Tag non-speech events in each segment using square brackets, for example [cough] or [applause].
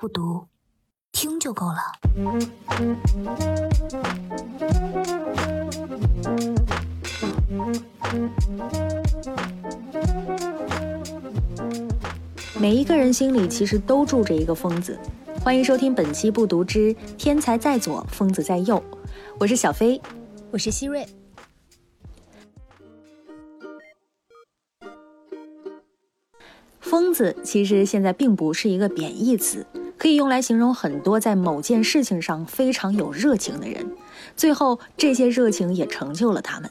不读，听就够了。每一个人心里其实都住着一个疯子。欢迎收听本期《不读之天才在左，疯子在右》，我是小飞，我是希瑞。疯子其实现在并不是一个贬义词，可以用来形容很多在某件事情上非常有热情的人，最后这些热情也成就了他们。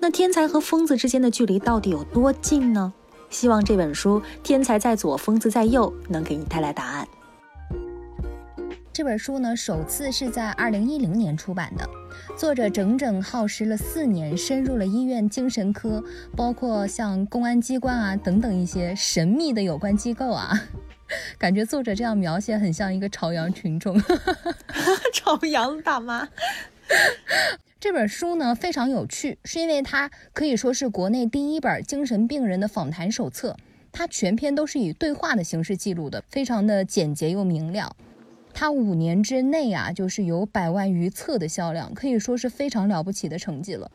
那天才和疯子之间的距离到底有多近呢？希望这本书《天才在左，疯子在右》能给你带来答案。这本书呢，首次是在二零一零年出版的，作者整整耗时了四年，深入了医院精神科，包括像公安机关啊等等一些神秘的有关机构啊，[laughs] 感觉作者这样描写很像一个朝阳群众，[laughs] 朝阳大妈。这本书呢非常有趣，是因为它可以说是国内第一本精神病人的访谈手册，它全篇都是以对话的形式记录的，非常的简洁又明了。它五年之内啊，就是有百万余册的销量，可以说是非常了不起的成绩了。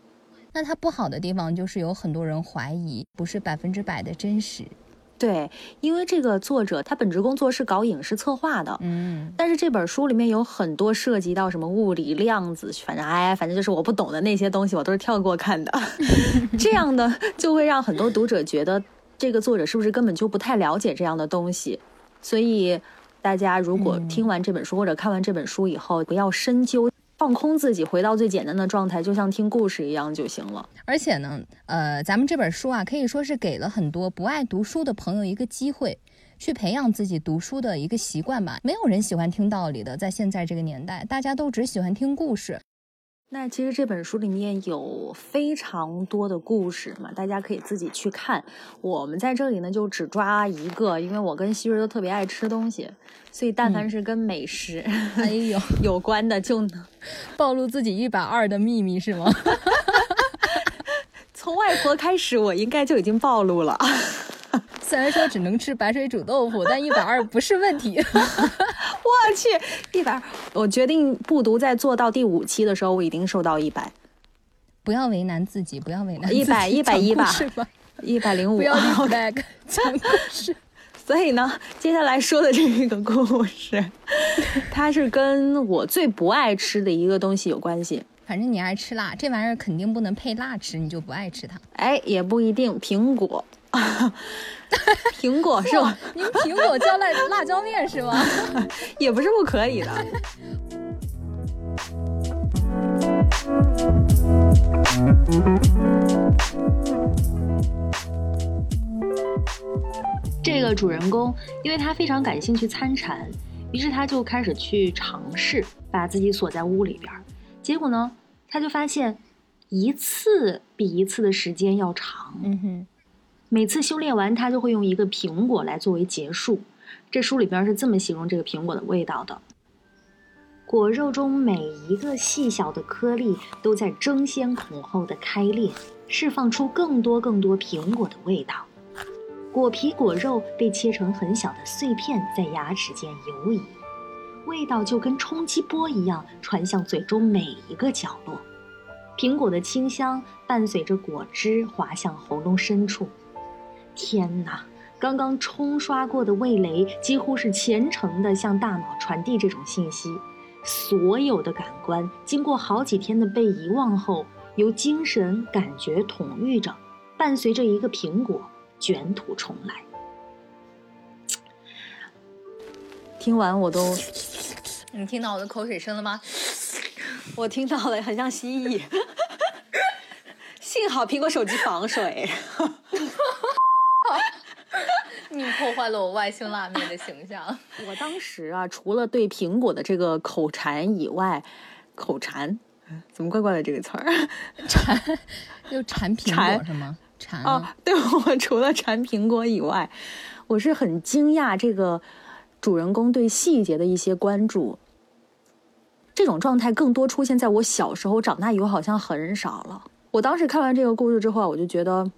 那它不好的地方就是有很多人怀疑不是百分之百的真实。对，因为这个作者他本职工作是搞影视策划的，嗯，但是这本书里面有很多涉及到什么物理量子，反正哎，反正就是我不懂的那些东西，我都是跳过看的。[laughs] 这样的就会让很多读者觉得这个作者是不是根本就不太了解这样的东西，所以。大家如果听完这本书或者看完这本书以后，不要深究，放空自己，回到最简单的状态，就像听故事一样就行了。而且呢，呃，咱们这本书啊，可以说是给了很多不爱读书的朋友一个机会，去培养自己读书的一个习惯吧。没有人喜欢听道理的，在现在这个年代，大家都只喜欢听故事。那其实这本书里面有非常多的故事嘛，大家可以自己去看。我们在这里呢就只抓一个，因为我跟希瑞都特别爱吃东西，所以但凡是跟美食 [laughs] 哎呦 [laughs] 有关的，就能 [laughs] 暴露自己一百二的秘密是吗？从外婆开始，我应该就已经暴露了。虽然说只能吃白水煮豆腐，但一百二不是问题。我去，一百二！我决定不读，在做到第五期的时候，我一定瘦到一百。不要为难自己，不要为难一百一百一吧，一百零五。不要 back [laughs] 讲故事。[laughs] 所以呢，接下来说的这个故事，它是跟我最不爱吃的一个东西有关系。反正你爱吃辣，这玩意儿肯定不能配辣吃，你就不爱吃它。哎，也不一定，苹果。[laughs] 苹果是吗？您苹果浇辣辣椒面是吗？[laughs] 也不是不可以的。这个主人公，因为他非常感兴趣参禅，于是他就开始去尝试把自己锁在屋里边。结果呢，他就发现一次比一次的时间要长。嗯哼。每次修炼完，他就会用一个苹果来作为结束。这书里边是这么形容这个苹果的味道的：果肉中每一个细小的颗粒都在争先恐后的开裂，释放出更多更多苹果的味道。果皮果肉被切成很小的碎片，在牙齿间游移，味道就跟冲击波一样传向嘴中每一个角落。苹果的清香伴随着果汁滑向喉咙深处。天哪！刚刚冲刷过的味蕾几乎是虔诚地向大脑传递这种信息。所有的感官经过好几天的被遗忘后，由精神感觉统御着，伴随着一个苹果卷土重来。听完我都，[laughs] 你听到我的口水声了吗？[laughs] 我听到了，很像蜥蜴。[laughs] 幸好苹果手机防水。你破坏了我外星辣妹的形象。[laughs] 我当时啊，除了对苹果的这个口馋以外，口馋，怎么怪怪的这个词儿？[laughs] 馋，又馋苹果是吗？馋啊！对我 [laughs] 除了馋苹果以外，我是很惊讶这个主人公对细节的一些关注。这种状态更多出现在我小时候，长大以后好像很少了。我当时看完这个故事之后，我就觉得。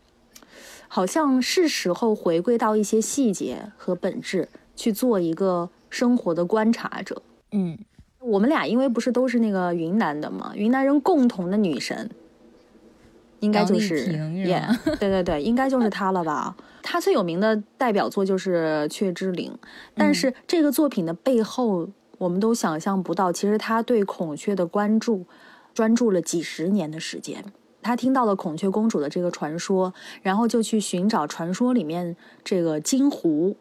好像是时候回归到一些细节和本质，去做一个生活的观察者。嗯，我们俩因为不是都是那个云南的嘛，云南人共同的女神，应该就是杨丽萍是耶吧 [laughs] 对对对，应该就是她了吧？她最有名的代表作就是《雀之灵》，但是这个作品的背后，我们都想象不到，其实她对孔雀的关注，专注了几十年的时间。她听到了孔雀公主的这个传说，然后就去寻找传说里面这个金湖。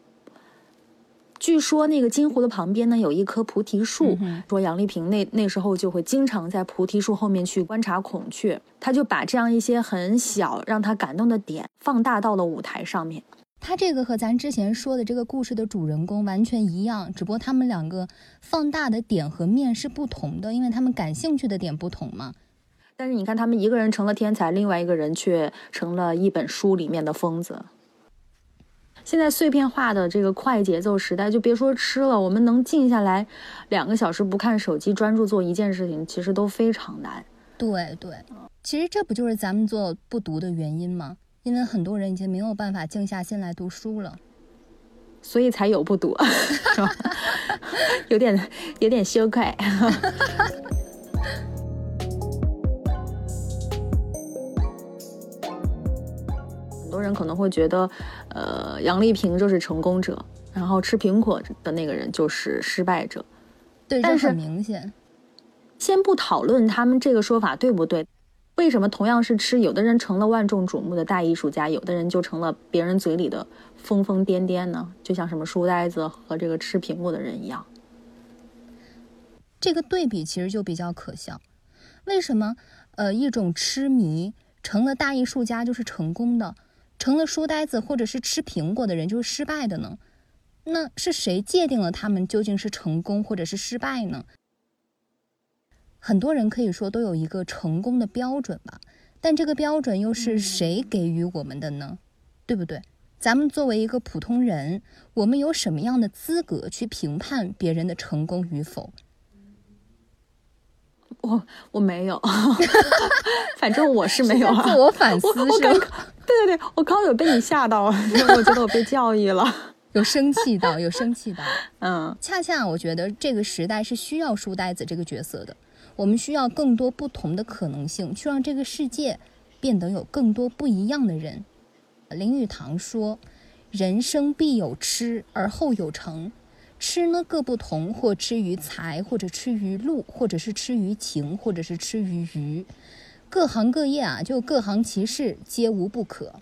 据说那个金湖的旁边呢有一棵菩提树，说杨丽萍那那时候就会经常在菩提树后面去观察孔雀，他就把这样一些很小让他感动的点放大到了舞台上面。他这个和咱之前说的这个故事的主人公完全一样，只不过他们两个放大的点和面是不同的，因为他们感兴趣的点不同嘛。但是你看，他们一个人成了天才，另外一个人却成了一本书里面的疯子。现在碎片化的这个快节奏时代，就别说吃了，我们能静下来两个小时不看手机，专注做一件事情，其实都非常难。对对，其实这不就是咱们做不读的原因吗？因为很多人已经没有办法静下心来读书了。所以才有不读，[laughs] 是吧？[laughs] 有点有点羞愧。[laughs] 人可能会觉得，呃，杨丽萍就是成功者，然后吃苹果的那个人就是失败者。对，但是这很明显。先不讨论他们这个说法对不对，为什么同样是吃，有的人成了万众瞩目的大艺术家，有的人就成了别人嘴里的疯疯癫癫呢？就像什么书呆子和这个吃苹果的人一样。这个对比其实就比较可笑。为什么？呃，一种痴迷成了大艺术家就是成功的，成了书呆子或者是吃苹果的人就是失败的呢？那是谁界定了他们究竟是成功或者是失败呢？很多人可以说都有一个成功的标准吧，但这个标准又是谁给予我们的呢？对不对？咱们作为一个普通人，我们有什么样的资格去评判别人的成功与否？我我没有，[laughs] 反正我是没有啊。自我反思我我刚是吧？对对对，我刚刚有被你吓到，[laughs] 我觉得我被教育了。[laughs] 有生气到，有生气到。[laughs] 嗯，恰恰我觉得这个时代是需要书呆子这个角色的，我们需要更多不同的可能性，去让这个世界变得有更多不一样的人。林语堂说：“人生必有痴，而后有成。痴呢各不同，或痴于财，或者痴于禄，或者是痴于情，或者是痴于愚。各行各业啊，就各行其事，皆无不可。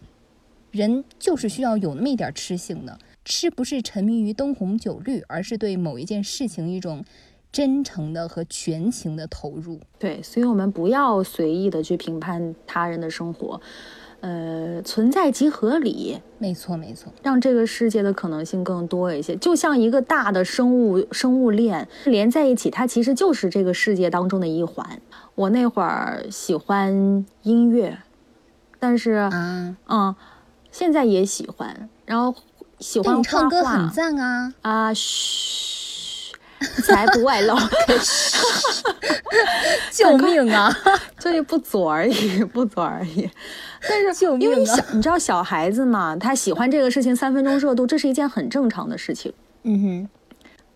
人就是需要有那么一点吃性的。吃不是沉迷于灯红酒绿，而是对某一件事情一种真诚的和全情的投入。对，所以我们不要随意的去评判他人的生活，呃，存在即合理，没错，没错。让这个世界的可能性更多一些。就像一个大的生物生物链连在一起，它其实就是这个世界当中的一环。我那会儿喜欢音乐，但是啊，嗯，现在也喜欢，然后喜欢画唱歌很赞啊！啊，嘘，[laughs] 才不外露，[laughs] 救命啊！[laughs] 这就不左而已，不左而已。但是救因为小，你知道小孩子嘛，他喜欢这个事情三分钟热度，这是一件很正常的事情。嗯哼，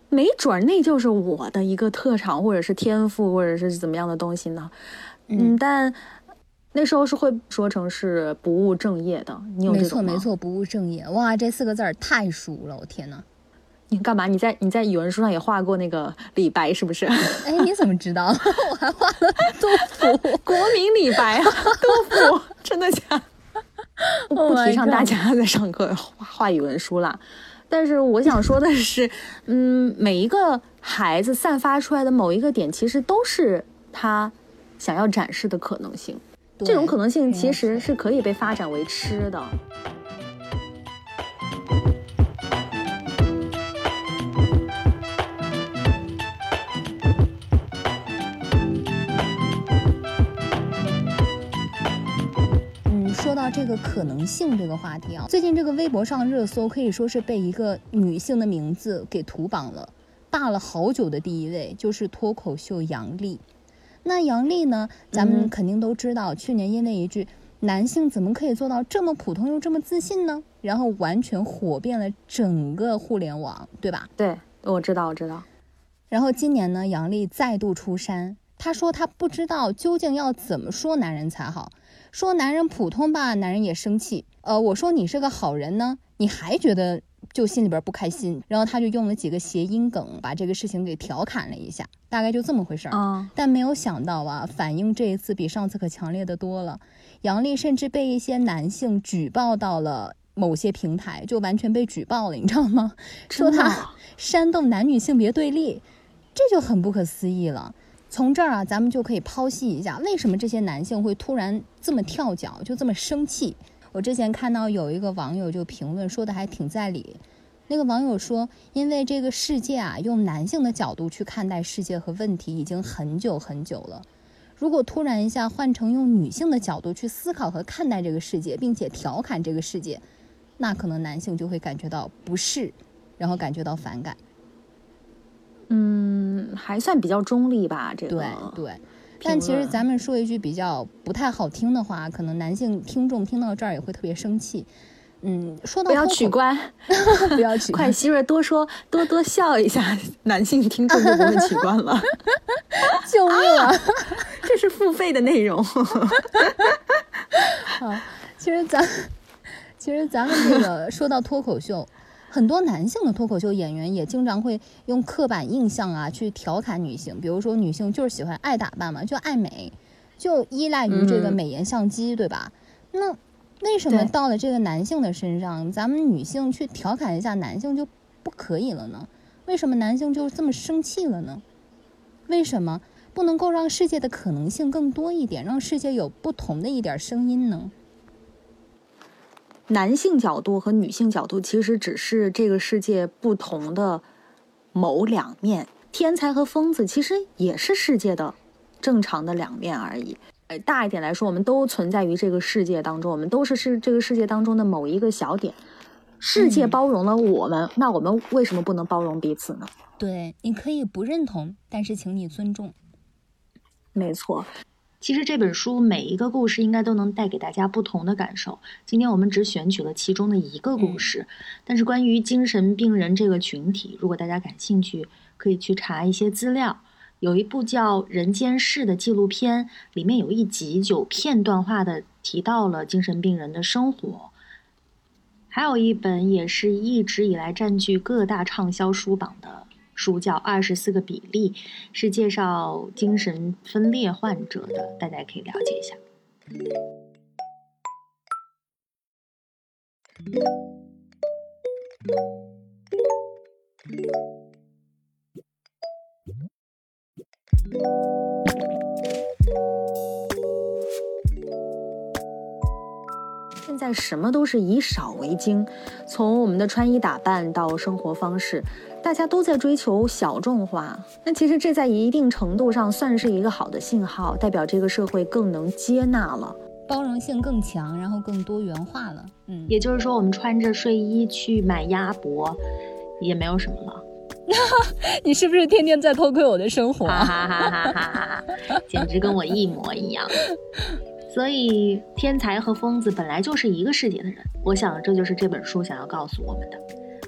没准儿那就是我的一个特长，或者是天赋，或者是怎么样的东西呢？嗯，但那时候是会说成是不务正业的。你有没这种吗？错没错，不务正业。哇，这四个字儿太熟了，我天哪！你干嘛？你在你在语文书上也画过那个李白是不是？哎，你怎么知道？[laughs] 我还画了杜甫。国民李白啊，杜甫，真的假的？不 Oh 不提倡大家在上课画画语文书啦。但是我想说的是，嗯，每一个孩子散发出来的某一个点，其实都是他想要展示的可能性。这种可能性其实是可以被发展为吃的。到这个可能性这个话题啊，最近这个微博上热搜可以说是被一个女性的名字给屠榜了，霸了好久的第一位，就是脱口秀杨笠。那杨笠呢，咱们嗯肯定都知道，去年因为一句男性怎么可以做到这么普通又这么自信呢？然后完全火遍了整个互联网，对吧？对，我知道，我知道。然后今年呢，杨笠再度出山，她说她不知道究竟要怎么说男人才好，说男人普通吧，男人也生气。呃，我说你是个好人呢，你还觉得就心里边不开心。然后他就用了几个谐音梗，把这个事情给调侃了一下，大概就这么回事儿。啊，但没有想到啊，反应这一次比上次可强烈的多了。杨丽甚至被一些男性举报到了某些平台，就完全被举报了，你知道吗？说他煽动男女性别对立，这就很不可思议了。从这儿啊，咱们就可以剖析一下，为什么这些男性会突然这么跳脚，就这么生气。我之前看到有一个网友就评论说的还挺在理，那个网友说，因为这个世界啊，用男性的角度去看待世界和问题已经很久很久了。如果突然一下换成用女性的角度去思考和看待这个世界，并且调侃这个世界，那可能男性就会感觉到不适，然后感觉到反感。嗯，还算比较中立吧，这个。对对。但其实咱们说一句比较不太好听的话，可能男性听众听到这儿也会特别生气。嗯，说到不要，取关，[laughs] 不要取 [laughs] 快，希瑞多说多多笑一下，男性听众就不会取关了。[laughs] 救命啊！这是付费的内容。好，其实咱其实咱们这个说到脱口秀，很多男性的脱口秀演员也经常会用刻板印象啊去调侃女性，比如说女性就是喜欢爱打扮嘛，就爱美，就依赖于这个美颜相机，对吧？那为什么到了这个男性的身上，咱们女性去调侃一下男性就不可以了呢？为什么男性就这么生气了呢？为什么不能够让世界的可能性更多一点，让世界有不同的一点声音呢？男性角度和女性角度其实只是这个世界不同的某两面。天才和疯子其实也是世界的正常的两面而已。呃，大一点来说，我们都存在于这个世界当中，我们都是是这个世界当中的某一个小点。世界嗯包容了我们，那我们为什么不能包容彼此呢？对，你可以不认同，但是请你尊重。没错，其实这本书每一个故事应该都能带给大家不同的感受。今天我们只选取了其中的一个故事，但是关于精神病人这个群体，如果大家感兴趣，可以去查一些资料。有一部叫《人间世》的纪录片，里面有一集就片段化的提到了精神病人的生活。还有一本也是一直以来占据各大畅销书榜的书，叫《二十四个比例》，是介绍精神分裂患者的，大家可以了解一下。现在什么都是以少为精，从我们的穿衣打扮到生活方式，大家都在追求小众化。那其实这在一定程度上算是一个好的信号，代表这个社会更能接纳了。包容性更强，然后更多元化了。嗯，也就是说，我们穿着睡衣去买鸭脖，也没有什么了。[laughs] 你是不是天天在偷窥我的生活哈哈哈哈哈哈！简直跟我一模一样。所以，天才和疯子本来就是一个世界的人。我想，这就是这本书想要告诉我们的。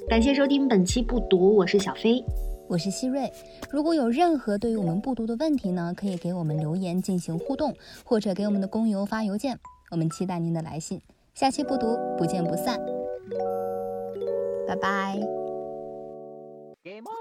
感谢收听本期不读，我是小飞。我是希瑞。如果有任何对于我们不读的问题呢，可以给我们留言进行互动，或者给我们的公邮发邮件。我们期待您的来信。下期不读，不见不散。拜拜。Game on!